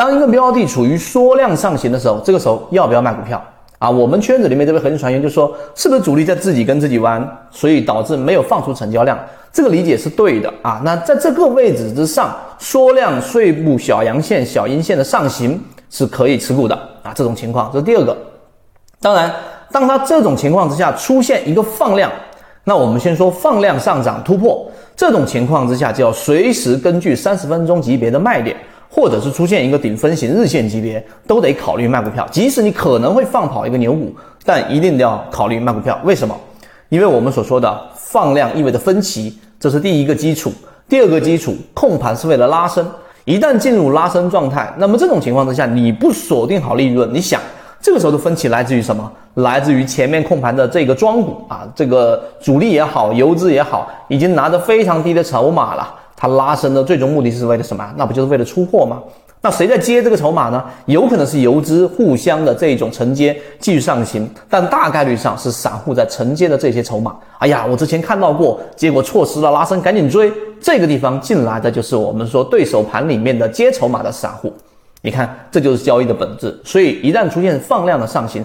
当一个标的处于缩量上行的时候，这个时候要不要卖股票啊？我们圈子里面这位核心船员就说，是不是主力在自己跟自己玩，所以导致没有放出成交量？这个理解是对的啊。那在这个位置之上，缩量碎步小阳线、小阴线的上行是可以持股的啊。这种情况这是第二个。当然，当它这种情况之下出现一个放量，那我们先说放量上涨突破，这种情况之下就要随时根据三十分钟级别的卖点，或者是出现一个顶分型日线级别，都得考虑卖股票。即使你可能会放跑一个牛股，但一定要考虑卖股票。为什么？因为我们所说的放量意味着分歧，这是第一个基础。第二个基础，控盘是为了拉升，一旦进入拉升状态，那么这种情况之下，你不锁定好利润，你想？这个时候的分歧来自于什么？来自于前面控盘的这个庄股啊，这个主力也好，游资也好，已经拿着非常低的筹码了。它拉升的最终目的是为了什么？那不就是为了出货吗？那谁在接这个筹码呢？有可能是游资互相的这种承接继续上行，但大概率上是散户在承接的这些筹码。哎呀，我之前看到过，结果错失了拉升，赶紧追。这个地方进来的就是我们说对手盘里面的接筹码的散户。你看，这就是交易的本质。所以一旦出现放量的上行，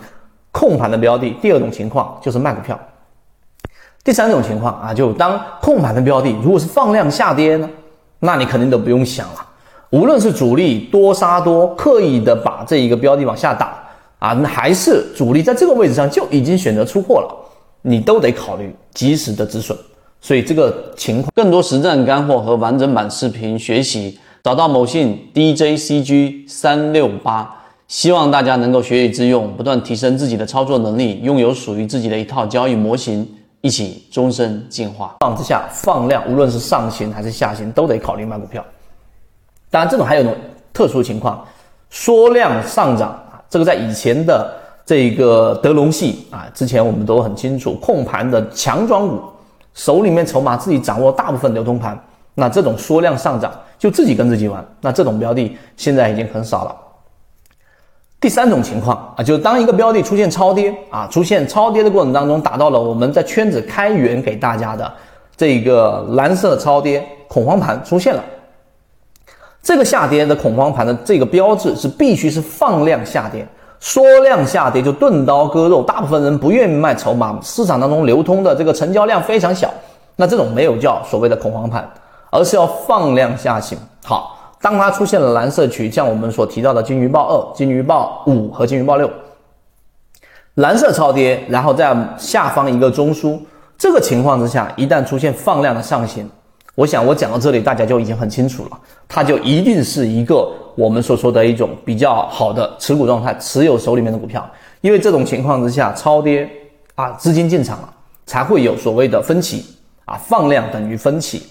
控盘的标的，第二种情况就是卖股票。第三种情况啊，就当控盘的标的如果是放量下跌呢，那你肯定都不用想了。无论是主力多杀多，刻意的把这一个标的往下打啊，还是主力在这个位置上就已经选择出货了，你都得考虑及时的止损。所以这个情况，更多实战干货和完整版视频学习。找到某信 DJCG 三六八，希望大家能够学以致用，不断提升自己的操作能力，拥有属于自己的一套交易模型，一起终身进化。放之下放量，无论是上行还是下行，都得考虑卖股票。当然，这种还有一种特殊情况，缩量上涨啊，这个在以前的这个德隆系啊，之前我们都很清楚，控盘的强庄股，手里面筹码自己掌握大部分流通盘。那这种缩量上涨，就自己跟自己玩，那这种标的现在已经很少了。第三种情况啊，就是当一个标的出现超跌啊，出现超跌的过程当中，达到了我们在圈子开源给大家的这个蓝色超跌恐慌盘出现了，这个下跌的恐慌盘的这个标志是必须是放量下跌，缩量下跌就钝刀割肉，大部分人不愿意卖筹码，市场当中流通的这个成交量非常小，那这种没有叫所谓的恐慌盘。而是要放量下行。好，当它出现了蓝色区，像我们所提到的金鱼报二、金鱼报五和金鱼报六，蓝色超跌，然后在下方一个中枢，这个情况之下，一旦出现放量的上行，我想我讲到这里，大家就已经很清楚了，它就一定是一个我们所说的一种比较好的持股状态，持有手里面的股票，因为这种情况之下，超跌啊，资金进场了，才会有所谓的分歧啊，放量等于分歧。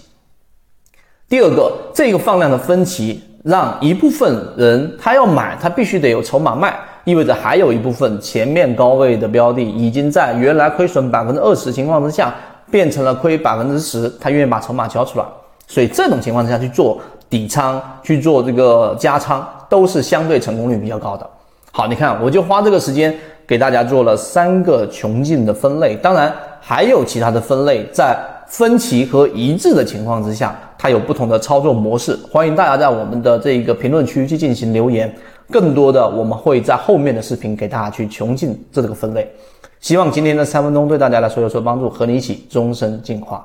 第二个，这个放量的分歧，让一部分人他要买，他必须得有筹码卖，意味着还有一部分前面高位的标的已经在原来亏损百分之二十情况之下，变成了亏百分之十，他愿意把筹码交出来，所以这种情况之下去做底仓，去做这个加仓，都是相对成功率比较高的。好，你看，我就花这个时间给大家做了三个穷尽的分类，当然还有其他的分类在。分歧和一致的情况之下，它有不同的操作模式。欢迎大家在我们的这一个评论区去进行留言，更多的我们会在后面的视频给大家去穷尽这个分类。希望今天的三分钟对大家来说有所帮助，和你一起终身进化。